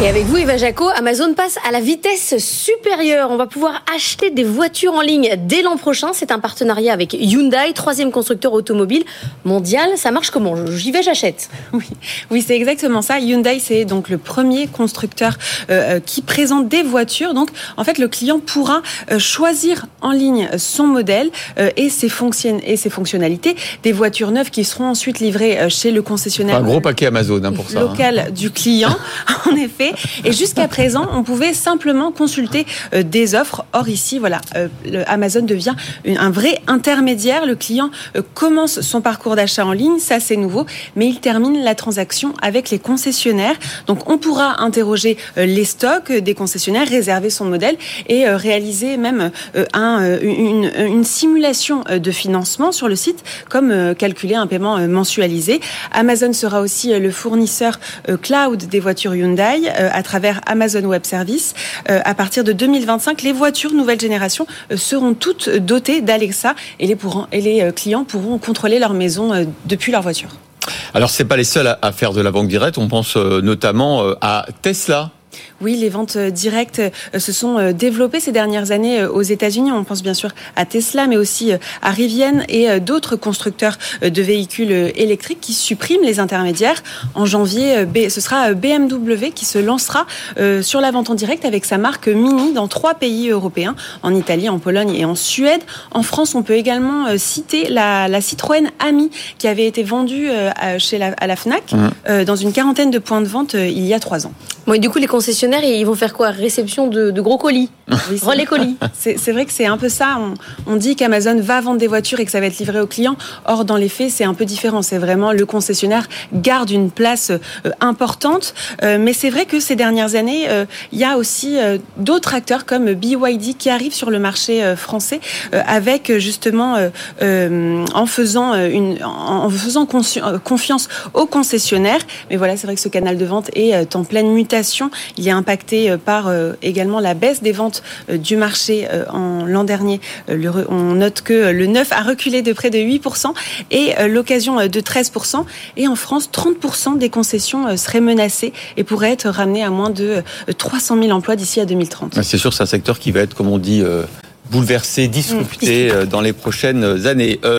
Et avec vous, Eva Jaco, Amazon passe à la vitesse supérieure. On va pouvoir acheter des voitures en ligne dès l'an prochain. C'est un partenariat avec Hyundai, troisième constructeur automobile mondial. Ça marche comment? J'y vais, j'achète. Oui, oui c'est exactement ça. Hyundai, c'est donc le premier constructeur euh, euh, qui présente des voitures. Donc, en fait, le client pourra euh, choisir en ligne son modèle euh, et, ses et ses fonctionnalités. Des voitures neuves qui seront ensuite livrées chez le concessionnaire. Un gros paquet Amazon hein, pour ça. Local hein. du client, en effet. Et jusqu'à présent, on pouvait simplement consulter euh, des offres. Or ici, voilà, euh, Amazon devient un vrai intermédiaire. Le client euh, commence son parcours d'achat en ligne, ça c'est nouveau, mais il termine la transaction avec les concessionnaires. Donc on pourra interroger les stocks des concessionnaires, réserver son modèle et réaliser même un, une, simulation de financement sur le site, comme calculer un paiement mensualisé. Amazon sera aussi le fournisseur cloud des voitures Hyundai à travers Amazon Web Services. Euh, à partir de 2025, les voitures nouvelle génération euh, seront toutes dotées d'Alexa et les, et les clients pourront contrôler leur maison depuis leur voiture. Alors, c'est pas les seuls à faire de la banque directe. On pense notamment à Tesla oui, les ventes euh, directes euh, se sont euh, développées ces dernières années aux États-Unis. On pense bien sûr à Tesla, mais aussi à Rivian et d'autres constructeurs de véhicules électriques qui suppriment les intermédiaires. En janvier, ce sera BMW qui se lancera sur la vente en direct avec sa marque Mini dans trois pays européens, en Italie, en Pologne et en Suède. En France, on peut également citer la, la Citroën Ami qui avait été vendue chez la, à la Fnac mmh. dans une quarantaine de points de vente il y a trois ans. Bon, et du coup, les concessionnaires, ils vont faire quoi? Réception de, de, gros colis Relais colis C'est vrai que c'est un peu ça. On, on dit qu'Amazon va vendre des voitures et que ça va être livré aux clients. Or, dans les faits, c'est un peu différent. C'est vraiment le concessionnaire garde une place euh, importante. Euh, mais c'est vrai que ces dernières années, euh, il y a aussi d'autres acteurs comme BYD qui arrivent sur le marché français avec justement en faisant, une, en faisant confiance aux concessionnaires. Mais voilà, c'est vrai que ce canal de vente est en pleine mutation il est impacté euh, par euh, également la baisse des ventes euh, du marché en l'an dernier. on note que le neuf a reculé de près de 8% et l'occasion de 13%. Et en France, 30% des concessions seraient menacées et pourraient être ramenées à moins de 300 000 emplois d'ici à 2030. C'est sûr, c'est un secteur qui va être, comme on dit, bouleversé, disrupté mmh. dans les prochaines années.